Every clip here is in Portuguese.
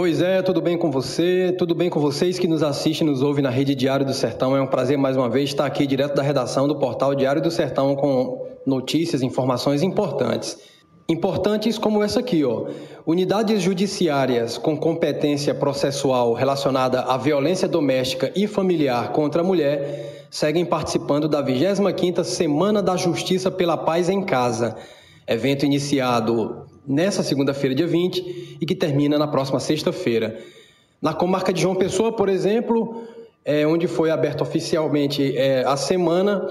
Oi Zé, tudo bem com você? Tudo bem com vocês que nos assistem e nos ouvem na Rede Diário do Sertão? É um prazer mais uma vez estar aqui direto da redação do portal Diário do Sertão com notícias, informações importantes. Importantes como essa aqui, ó. Unidades judiciárias com competência processual relacionada à violência doméstica e familiar contra a mulher seguem participando da 25ª Semana da Justiça pela Paz em Casa, evento iniciado nessa segunda-feira, dia 20, e que termina na próxima sexta-feira. Na comarca de João Pessoa, por exemplo, é, onde foi aberta oficialmente é, a semana,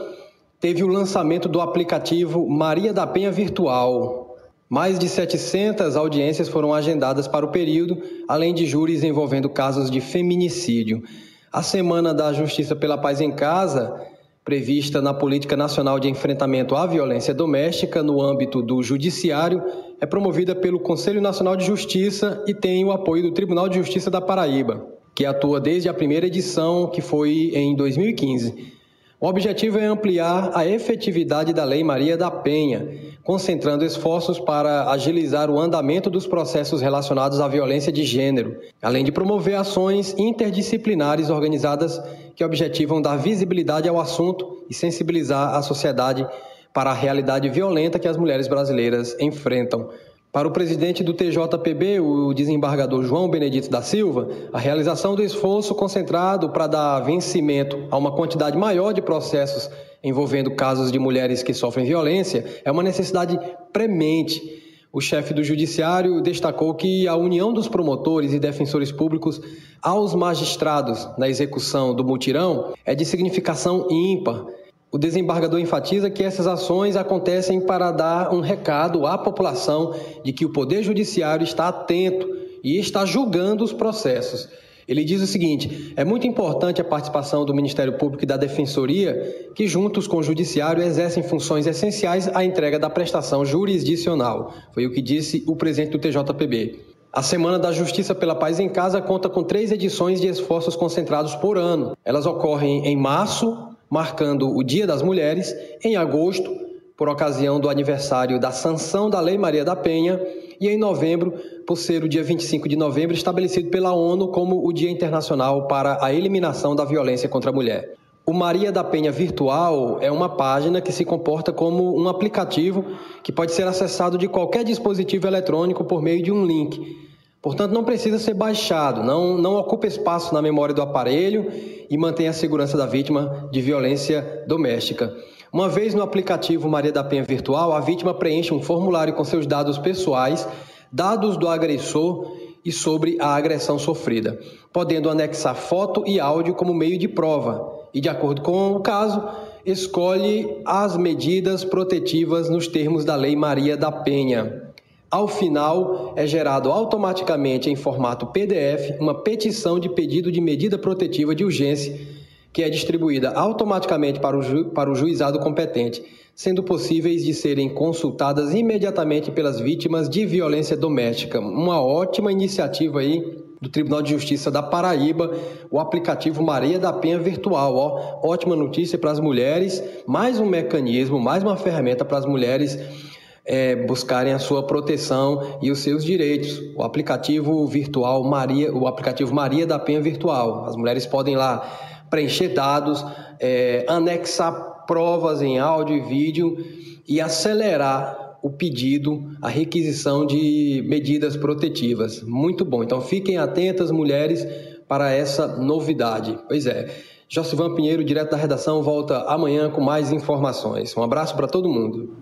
teve o lançamento do aplicativo Maria da Penha Virtual. Mais de 700 audiências foram agendadas para o período, além de júris envolvendo casos de feminicídio. A Semana da Justiça pela Paz em Casa prevista na Política Nacional de Enfrentamento à Violência Doméstica no âmbito do Judiciário, é promovida pelo Conselho Nacional de Justiça e tem o apoio do Tribunal de Justiça da Paraíba, que atua desde a primeira edição, que foi em 2015. O objetivo é ampliar a efetividade da Lei Maria da Penha, concentrando esforços para agilizar o andamento dos processos relacionados à violência de gênero, além de promover ações interdisciplinares organizadas que objetivam dar visibilidade ao assunto e sensibilizar a sociedade para a realidade violenta que as mulheres brasileiras enfrentam. Para o presidente do TJPB, o desembargador João Benedito da Silva, a realização do esforço concentrado para dar vencimento a uma quantidade maior de processos envolvendo casos de mulheres que sofrem violência é uma necessidade premente. O chefe do Judiciário destacou que a união dos promotores e defensores públicos aos magistrados na execução do mutirão é de significação ímpar o desembargador enfatiza que essas ações acontecem para dar um recado à população de que o Poder Judiciário está atento e está julgando os processos. Ele diz o seguinte: é muito importante a participação do Ministério Público e da Defensoria, que, juntos com o Judiciário, exercem funções essenciais à entrega da prestação jurisdicional. Foi o que disse o presidente do TJPB. A Semana da Justiça pela Paz em Casa conta com três edições de esforços concentrados por ano. Elas ocorrem em março, marcando o Dia das Mulheres, em agosto, por ocasião do aniversário da sanção da Lei Maria da Penha, e em novembro, por ser o dia 25 de novembro estabelecido pela ONU como o Dia Internacional para a Eliminação da Violência contra a Mulher. O Maria da Penha Virtual é uma página que se comporta como um aplicativo que pode ser acessado de qualquer dispositivo eletrônico por meio de um link. Portanto, não precisa ser baixado, não, não ocupa espaço na memória do aparelho e mantém a segurança da vítima de violência doméstica. Uma vez no aplicativo Maria da Penha Virtual, a vítima preenche um formulário com seus dados pessoais, dados do agressor e sobre a agressão sofrida, podendo anexar foto e áudio como meio de prova e, de acordo com o caso, escolhe as medidas protetivas nos termos da Lei Maria da Penha. Ao final, é gerado automaticamente em formato PDF uma petição de pedido de medida protetiva de urgência, que é distribuída automaticamente para o, ju para o juizado competente, sendo possíveis de serem consultadas imediatamente pelas vítimas de violência doméstica. Uma ótima iniciativa aí do Tribunal de Justiça da Paraíba, o aplicativo Maria da Penha Virtual. Ó, ótima notícia para as mulheres, mais um mecanismo, mais uma ferramenta para as mulheres é, buscarem a sua proteção e os seus direitos. O aplicativo virtual Maria, o aplicativo Maria da Penha Virtual. As mulheres podem lá preencher dados, é, anexar provas em áudio e vídeo e acelerar o pedido, a requisição de medidas protetivas. Muito bom. Então fiquem atentas, mulheres, para essa novidade. Pois é. Josivan Pinheiro, direto da redação, volta amanhã com mais informações. Um abraço para todo mundo.